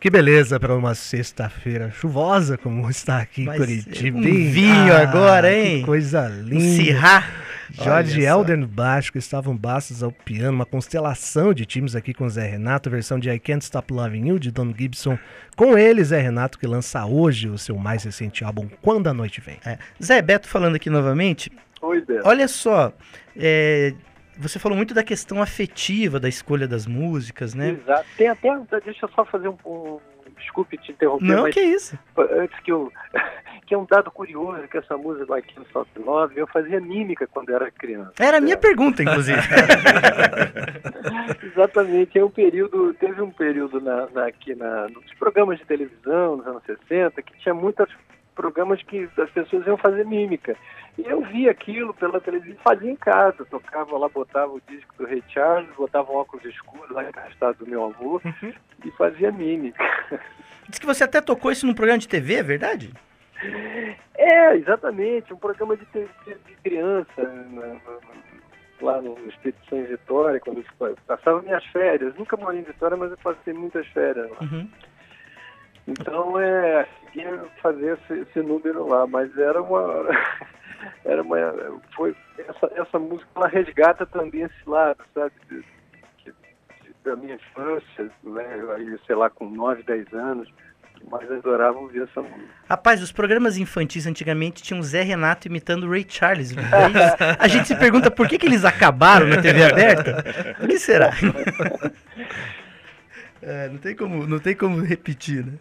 Que beleza para uma sexta-feira chuvosa como está aqui em Curitiba. um vinho agora, hein? Que coisa linda. Cirrá. Jorge. Elden Baixo, Estavam Bastos ao piano, uma constelação de times aqui com Zé Renato, versão de I Can't Stop Loving You, de Don Gibson. Com ele, Zé Renato, que lança hoje o seu mais recente álbum, Quando a Noite Vem. É. Zé Beto falando aqui novamente. Oi, Beto. Olha só, é, você falou muito da questão afetiva da escolha das músicas, né? Exato. Tem até. Deixa eu só fazer um. um- desculpe te interromper, Não, mas que isso. antes que eu, que é um dado curioso, que essa música do I Can't Stop Love, eu fazia mímica quando era criança. Era a minha pergunta, inclusive. Exatamente, é um período, teve um período na, na, aqui na, nos programas de televisão, nos anos 60, que tinha muitos programas que as pessoas iam fazer mímica. E eu vi aquilo pela televisão, fazia em casa, tocava lá, botava o disco do Ray Charles, botava um óculos escuros lá encastado do meu avô Uhum. e fazia mímica. Diz que você até tocou isso num programa de TV, é verdade? É, exatamente, um programa de, te- de- criança, né, lá no Expedição em Vitória, quando eu passava minhas férias. Nunca morei em Vitória, mas eu passei muitas férias lá. Uhum. Então, é, ia fazer esse, esse número lá, mas era uma... Era uma foi, essa, essa música, ela resgata também esse lado, sabe? de- de- de- da minha infância, né? Aí, sei lá, com 9, 10 anos, mas adorava ouvir essa música. Rapaz, os programas infantis antigamente tinham Zé Renato imitando o Ray Charles. Daí a gente se pergunta por que, que eles acabaram na TV aberta? Por que será? É, não, tem como, não tem como repetir, né?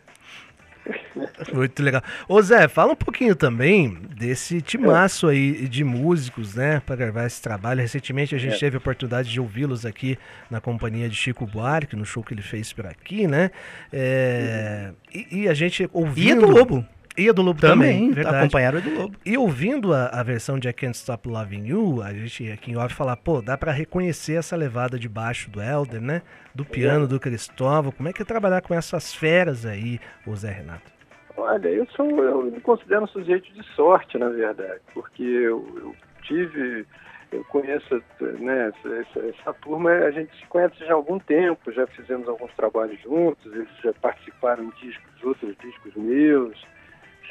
Muito legal. Ô Zé, fala um pouquinho também desse timaço aí de músicos, né, para gravar esse trabalho. Recentemente a gente É. teve a oportunidade de ouvi-los aqui na companhia de Chico Buarque, no show que ele fez por aqui, né? É, e, e a gente E ouvindo... é do Lobo. E a do Lobo também, Também, acompanharam o do Lobo. E ouvindo a, a versão de I Can't Stop Loving You, a gente aqui em off falar, pô, dá pra reconhecer essa levada de baixo do Elder, né? Do piano do Cristóvão. Como é que é trabalhar com essas feras aí, o Zé Renato? Olha, eu sou, eu me considero um sujeito de sorte, na verdade, porque eu, eu tive, eu conheço, né, essa, essa- essa turma, a gente se conhece já há algum tempo, já fizemos alguns trabalhos juntos, eles já participaram de discos, de outros discos meus,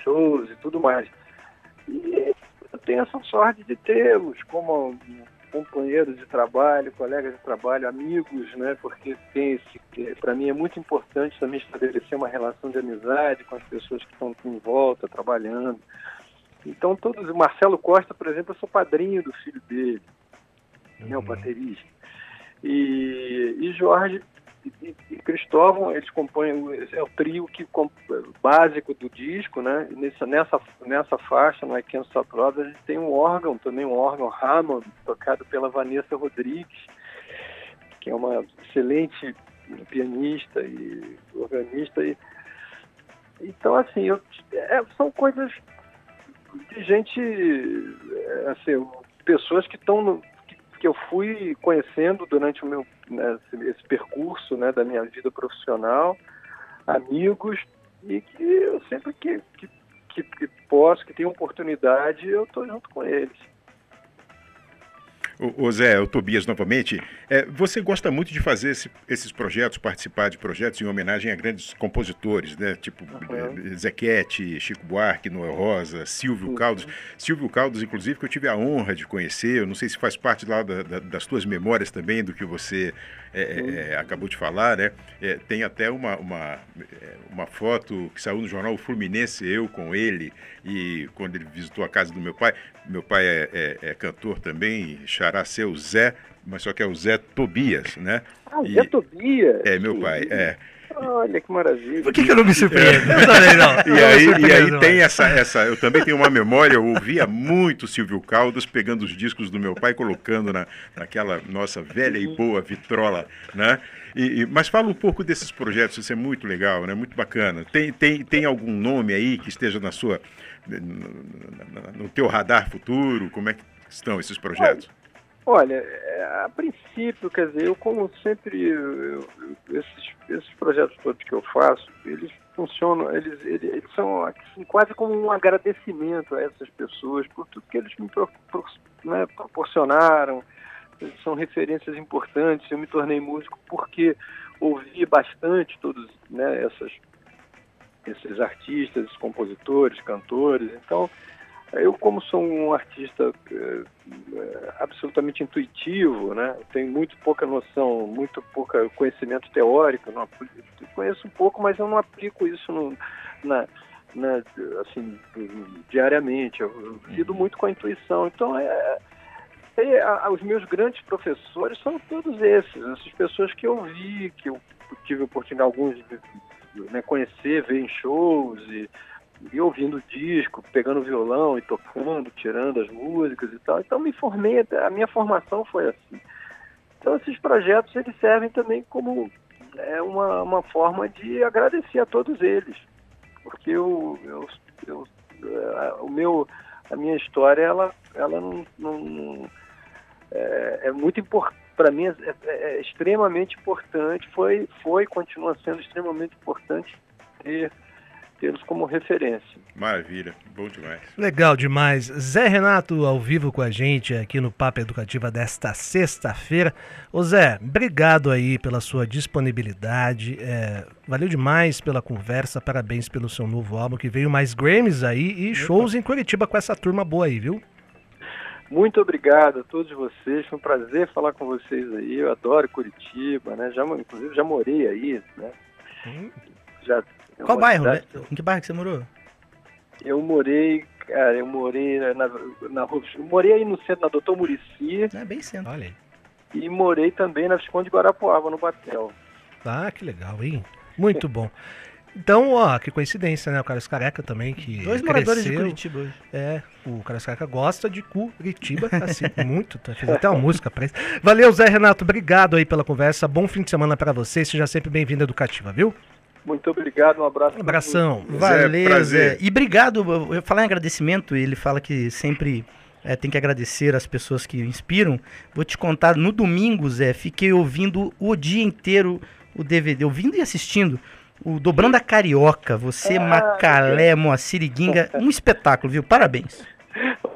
shows e tudo mais. E eu tenho essa sorte de tê-los como companheiros de trabalho, colegas de trabalho, amigos, né? Porque tem para mim é muito importante também estabelecer uma relação de amizade com as pessoas que estão aqui em volta trabalhando. Então todos, Marcelo Costa, por exemplo, eu sou padrinho do filho dele, né, o baterista. E, e Jorge e, Cristóvão, eles compõem, é o trio que básico do disco, né? Nessa, nessa, nessa faixa, no I Can't Stop Love, a gente tem um órgão, também um órgão Hammond, tocado pela Vanessa Rodrigues, que é uma excelente pianista e organista. E, então, assim, eu, é, são coisas de gente, é, assim, pessoas que estão que, eu fui conhecendo durante o meu né, esse, esse percurso né, da minha vida profissional, amigos, e que eu sempre que, que, que, que posso, que tenho oportunidade, eu estou junto com eles. Ô, ô Zé, o Tobias novamente, é, você gosta muito de fazer esse- esses projetos, participar de projetos em homenagem a grandes compositores, né? Tipo Uhum. Zequete, Chico Buarque, Noel Rosa, Silvio Uhum. Caldas. Silvio Caldas, inclusive, que eu tive a honra de conhecer, eu não sei se faz parte lá da- da- das tuas memórias também, do que você é, é, é, acabou de falar, né? É, tem até uma, uma, uma foto que saiu no jornal O Fluminense, eu com ele, e quando ele visitou a casa do meu pai, meu pai é, é- é cantor também, xará seu Zé, mas só que é o Zé Tobias, né? Ah, E- Zé Tobias! É, meu pai, é. Olha que maravilha. Por que, que eu não me surpreendo? Eu também não. E aí, e aí tem essa, essa. Eu também tenho uma memória, eu ouvia muito Silvio Caldas pegando os discos do meu pai, colocando na, naquela nossa velha e boa vitrola, né? E, e- mas fala um pouco desses projetos, isso é muito legal, né? Muito bacana. Tem, tem, tem algum nome aí que esteja na sua. No, teu radar futuro? Como é que estão esses projetos? Olha, é, a princípio, quer dizer, eu como sempre, eu- esses, esses projetos todos que eu faço, eles funcionam, eles, eles, eles são assim, quase como um agradecimento a essas pessoas por tudo que eles me pro- pro- né, proporcionaram, são referências importantes, eu me tornei músico porque ouvi bastante todos né, essas, esses artistas, esses compositores, cantores, então eu, como sou um artista eh, absolutamente intuitivo, né? tenho muito pouca noção, muito pouco conhecimento teórico, não, conheço um pouco, mas eu não aplico isso no, na, na, assim, diariamente. Eu, eu lido muito com a intuição. Então, é, é, a- os meus grandes professores são todos esses, essas pessoas que eu vi, que eu tive a oportunidade, alguns, de né, conhecer, ver em shows e e ouvindo disco, pegando violão e tocando, tirando as músicas e tal. Então me formei, a minha formação foi assim. Então esses projetos eles servem também como é, uma, uma forma de agradecer a todos eles, porque eu, eu, eu a, o meu, a minha história ela, ela não, não é, é muito importante para mim é, é, é, extremamente importante, foi, foi continua sendo extremamente importante ter tê-los como referência. Maravilha, bom demais. Legal demais. Zé Renato ao vivo com a gente aqui no Papo Educativa desta sexta-feira. Ô Zé, obrigado aí pela sua disponibilidade. É, valeu demais pela conversa. Parabéns pelo seu novo álbum que veio mais Grammys aí e shows em Curitiba com essa turma boa aí, viu? Muito obrigado a todos vocês. Foi um prazer falar com vocês aí. Eu adoro Curitiba, né? Já, inclusive já morei aí, né? Hum. Já, Qual bairro? Cidade... Em que bairro que você morou? Eu morei, cara, eu morei na, na eu morei aí no centro, na Doutor Murici. É bem centro. Olha aí. E morei também na Visconde Guarapuava, no Batel. Ah, que legal, hein? Muito bom. Então, ó, que coincidência, né? O Carlos Careca também, que. Dois moradores de Curitiba hoje. É, o Carlos Careca gosta de Curitiba, assim, muito. Tá, fez até uma música pra isso. Valeu, Zé Renato, obrigado aí pela conversa. Bom fim de semana para você. Seja sempre bem-vindo à Educativa, viu? Muito obrigado, um abraço. Um abração. Valeu, prazer. Zé. E obrigado, eu falar em agradecimento, ele fala que sempre é, tem que agradecer as pessoas que inspiram. Vou te contar, no domingo, Zé, fiquei ouvindo o dia inteiro o DVD, ouvindo e assistindo o Dobrando a Carioca, você, ah, Macalé, Moacir e Guinga, um espetáculo, viu? Parabéns.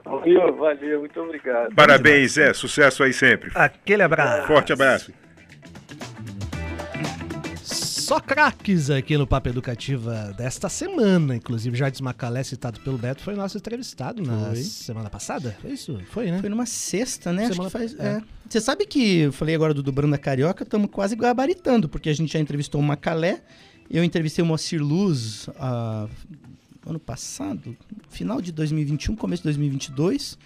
Valeu, valeu, muito obrigado. Parabéns, é, sucesso aí sempre. Aquele abraço. Forte abraço. Só craques aqui no Papo Educativa desta semana. Inclusive, Jardim Macalé, citado pelo Beto, foi nosso entrevistado na foi. semana passada. Foi isso? Foi, né? Foi numa sexta, né? Semana... Faz, é. É. Você sabe que eu falei agora do Dobrando a Carioca, estamos quase gabaritando, porque a gente já entrevistou o Macalé eu entrevistei o Moacir Luz uh, ano passado, final de 2021, começo de 2022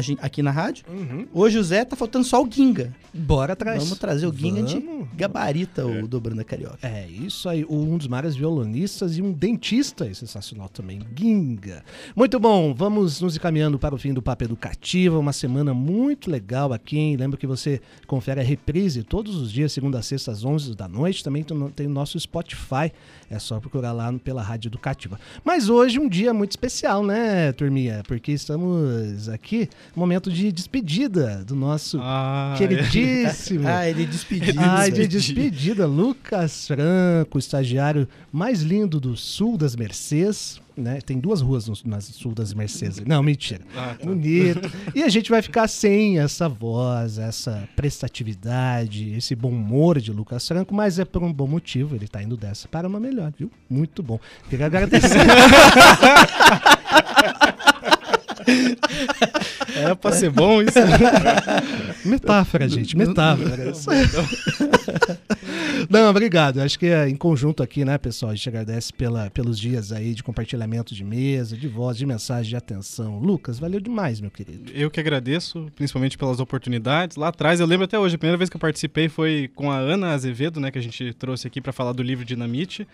gente, aqui na rádio. Uhum. Hoje o Zé tá faltando só o Ginga. Bora atrás. Vamos trazer o Ginga de gabarita é. o Dobrando a Carioca. É, isso aí. Um dos maiores violonistas e um dentista é sensacional também. Ginga. Muito bom, vamos nos encaminhando para o fim do Papo Educativo. Uma semana muito legal aqui, hein? Lembra que você confere a reprise todos os dias, segunda a sexta, às 11 da noite. Também tem o nosso Spotify. É só procurar lá pela Rádio Educativa. Mas hoje um dia muito especial, né, turminha? Porque estamos aqui momento de despedida do nosso ah, queridíssimo. ah, ele despedida. Ah, de despedida. Lucas Franco, estagiário mais lindo do sul das Mercês né? Tem duas ruas no, nas sul das Mercedes. Não, mentira. Ah, tá. Bonito. E a gente vai ficar sem essa voz, essa prestatividade, esse bom humor de Lucas Franco, mas é por um bom motivo. Ele tá indo dessa para uma melhor, viu? Muito bom. Queria agradecer. Era pra ser bom isso? metáfora, gente, metáfora. Não, obrigado. Acho que é em conjunto aqui, né, pessoal? A gente agradece pela, pelos dias aí de compartilhamento de mesa, de voz, de mensagem, de atenção. Lucas, valeu demais, meu querido. Eu que agradeço, principalmente pelas oportunidades. Lá atrás, eu lembro até hoje, a primeira vez que eu participei foi com a Ana Azevedo, né, que a gente trouxe aqui para falar do livro Dinamite.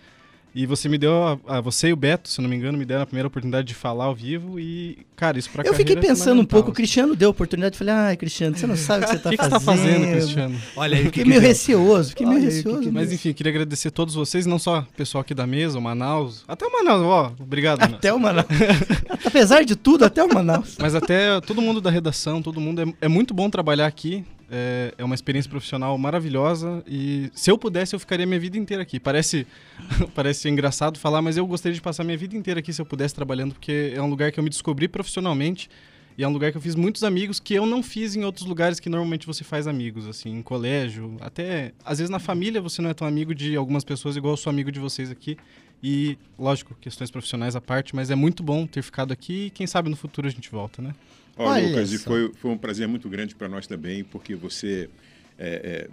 E você me deu, a, a, você e o Beto, se não me engano, me deram a primeira oportunidade de falar ao vivo e, cara, isso pra Eu fiquei é pensando é um pouco, o Cristiano deu a oportunidade, falei, ai, Cristiano, você não sabe o que você tá que fazendo. O que você tá fazendo, Cristiano? Olha aí, fiquei meio receoso, fiquei meio receoso. Que mas enfim, queria agradecer a todos vocês, não só o pessoal aqui da mesa, o Manaus, até o Manaus, ó, obrigado, Manaus. Até o Manaus. Apesar de tudo, até o Manaus. Mas até todo mundo da redação, todo mundo, é, é muito bom trabalhar aqui, é, é, uma experiência profissional maravilhosa e se eu pudesse eu ficaria minha vida inteira aqui. Parece parece engraçado falar, mas eu gostaria de passar minha vida inteira aqui se eu pudesse trabalhando, porque é um lugar que eu me descobri profissionalmente e é um lugar que eu fiz muitos amigos que eu não fiz em outros lugares que normalmente você faz amigos, assim, em colégio, até às vezes na família você não é tão amigo de algumas pessoas igual eu sou amigo de vocês aqui. E, lógico, questões profissionais à parte, mas é muito bom ter ficado aqui e quem sabe no futuro a gente volta, né? Olha, Lucas, e foi, foi um prazer muito grande para nós também, porque você é, é,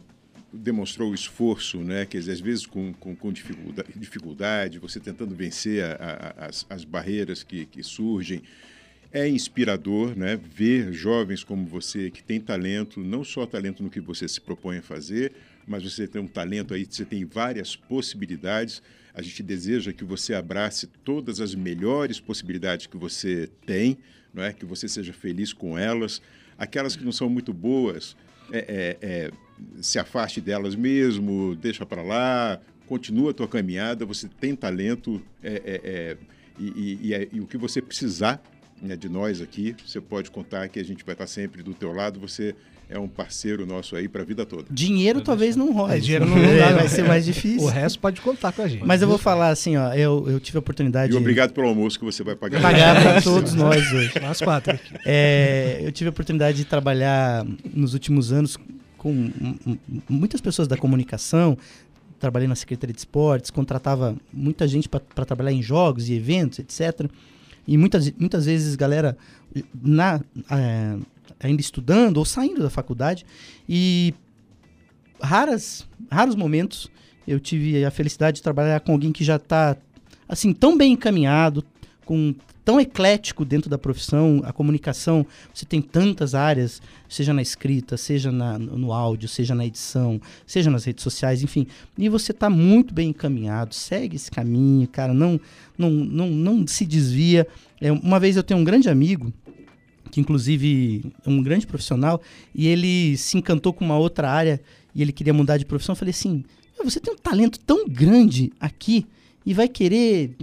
demonstrou o esforço, né? Que às vezes com, com, com dificuldade, dificuldade, você tentando vencer a, a, as, as barreiras que, que surgem. É inspirador né, ver jovens como você que têm talento, não só talento no que você se propõe a fazer, mas você tem um talento aí, você tem várias possibilidades. A gente deseja que você abrace todas as melhores possibilidades que você tem, não é? Que você seja feliz com elas. Aquelas que não são muito boas, é, é, é, se afaste delas mesmo, deixa para lá, continua a tua caminhada. Você tem talento é, é, e, e, e, e o que você precisar né, de nós aqui, você pode contar que a gente vai estar sempre do teu lado. Você é um parceiro nosso aí para a vida toda. Dinheiro talvez não role. É, dinheiro não dá, vai ser mais difícil. O resto pode contar com a gente. Mas eu vou falar assim, ó, eu, eu tive a oportunidade... E obrigado pelo almoço que você vai pagar. Pagar para todos nós hoje. Nós quatro aqui. É, eu tive a oportunidade de trabalhar nos últimos anos com muitas pessoas da comunicação, trabalhei na Secretaria de Esportes, contratava muita gente para trabalhar em jogos e eventos, etc. E muitas, muitas vezes, galera, na, é, ainda estudando ou saindo da faculdade, e raras, raros momentos eu tive a felicidade de trabalhar com alguém que já está assim tão bem encaminhado, com tão eclético dentro da profissão, a comunicação, você tem tantas áreas, seja na escrita, seja na- no áudio, seja na edição, seja nas redes sociais, enfim, e você está muito bem encaminhado, segue esse caminho, cara, não, não, não, não se desvia. É, uma vez eu tenho um grande amigo, que inclusive é um grande profissional, e ele se encantou com uma outra área e ele queria mudar de profissão. Eu falei assim: "Meu, você tem um talento tão grande aqui e vai querer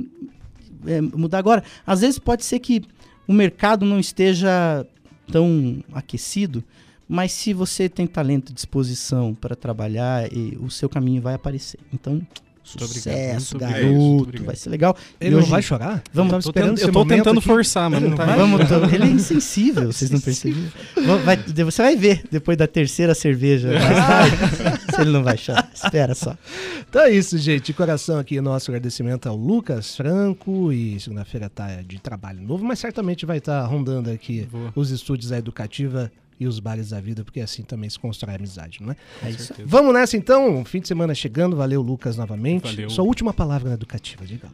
é, mudar agora. Às vezes pode ser que o mercado não esteja tão aquecido, mas se você tem talento disposição para trabalhar, o seu caminho vai aparecer. Então, sucesso, muito obrigado, garoto, muito obrigado. vai ser legal. Ele E não vai chorar? Vamos- Eu tô, esperando tent- esse eu tô tentando aqui. forçar, mas não tá. Vamos, to- ele é insensível, vocês não perceberam. Va- vai- você vai ver depois da terceira cerveja. se ele não vai chorar. Espera só. Então é isso, gente. De coração aqui, nosso agradecimento ao Lucas Franco. E segunda-feira tá de trabalho novo, mas certamente vai estar rondando aqui Boa. os estúdios da Educativa e os bares da vida, porque assim também se constrói amizade, não é? É isso. certeza. Vamos nessa então. Fim de semana chegando. Valeu, Lucas, novamente. Valeu. Sua última palavra na Educativa, diga lá.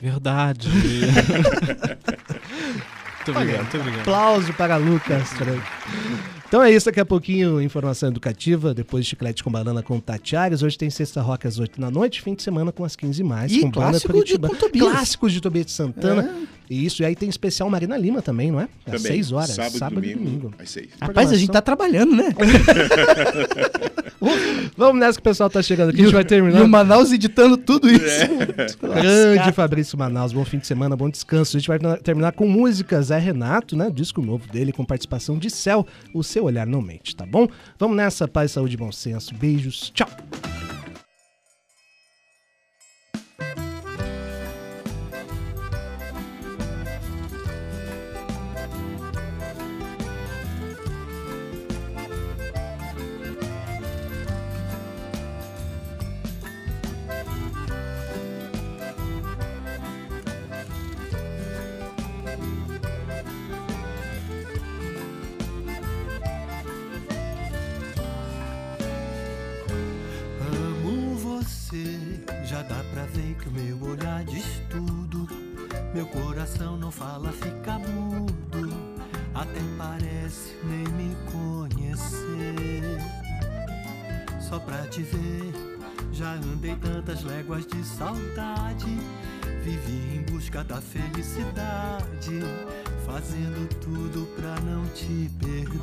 Verdade. muito obrigado, muito obrigado. Aplauso para Lucas. Então é isso, daqui a pouquinho informação educativa, depois Chiclete com Banana com Tati Ares. Hoje tem Sexta Rock às 8 da noite, fim de semana com as 15 mais. E com banda clássico de com Tobias. Clássicos de Tobias de Santana. Isso, e aí tem especial Marina Lima também, não é? Às Também, 6 horas, sábado, e domingo, às seis. Rapaz, a gente tá trabalhando, né? Vamos nessa que o pessoal tá chegando aqui, a gente vai E terminar. o Manaus editando tudo isso. Grande Fabrício Manaus, bom fim de semana, bom descanso. A gente vai na- terminar com músicas Zé Renato, né? Disco novo dele, com participação de Céu. O seu olhar não mente, tá bom? Vamos nessa, paz, saúde e bom senso. Beijos, tchau. Você, já dá pra ver que o meu olhar diz tudo. Meu coração não fala, fica mudo. Até parece nem me conhecer. Só pra te ver, já andei tantas léguas de saudade. Vivi em busca da felicidade, fazendo tudo pra não te perder.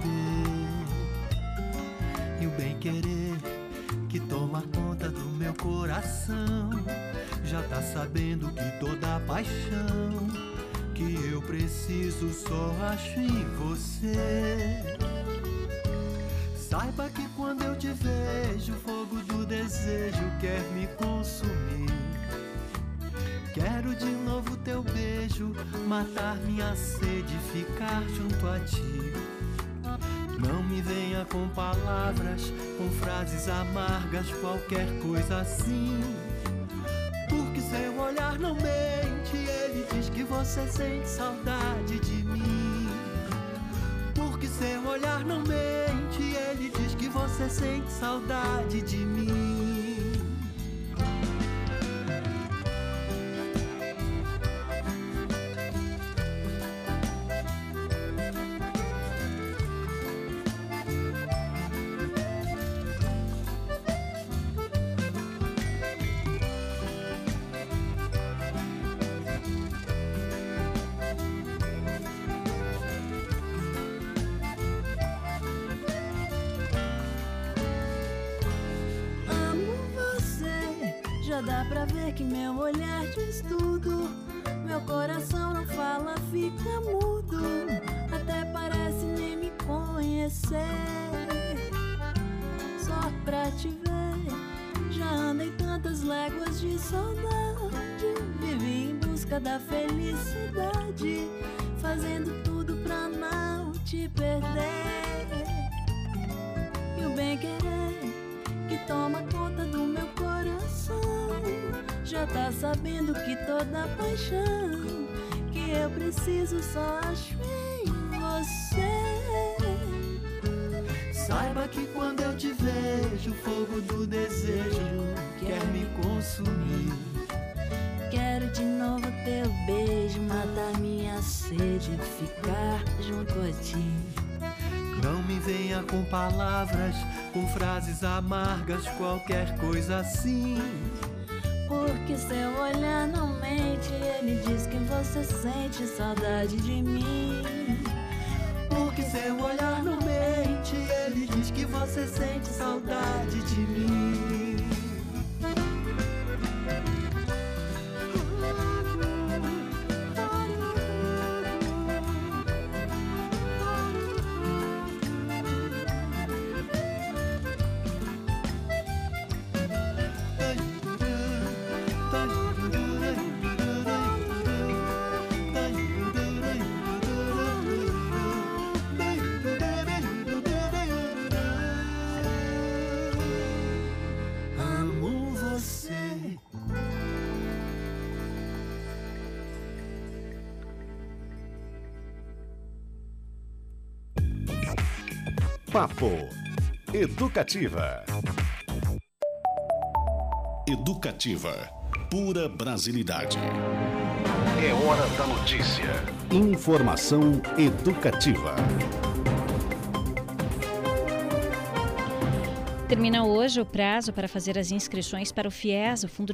E o bem querer que toma conta do meu coração. Já tá sabendo que toda paixão que eu preciso só acho em você. Saiba que quando eu te vejo, o fogo do desejo quer me consumir. Quero de novo teu beijo, matar minha sede, ficar junto a ti. Não me venha com palavras, com frases amargas, qualquer coisa assim. Porque seu olhar não mente, ele diz que você sente saudade de mim. Porque seu olhar não mente, ele diz que você sente saudade de mim. Já tá sabendo que toda paixão que eu preciso só acho em você. Saiba que quando eu te vejo, o fogo do desejo quer me consumir. Quero de novo teu beijo, matar minha sede, ficar junto a ti. Não me venha com palavras, com frases amargas, qualquer coisa assim. Seu olhar não mente, ele diz que você sente saudade de mim. Porque seu olhar não mente, ele diz que você sente saudade de mim. Papo Educativa. Educativa. Pura brasilidade. É hora da notícia. Informação educativa. Termina hoje o prazo para fazer as inscrições para o FIES, o Fundo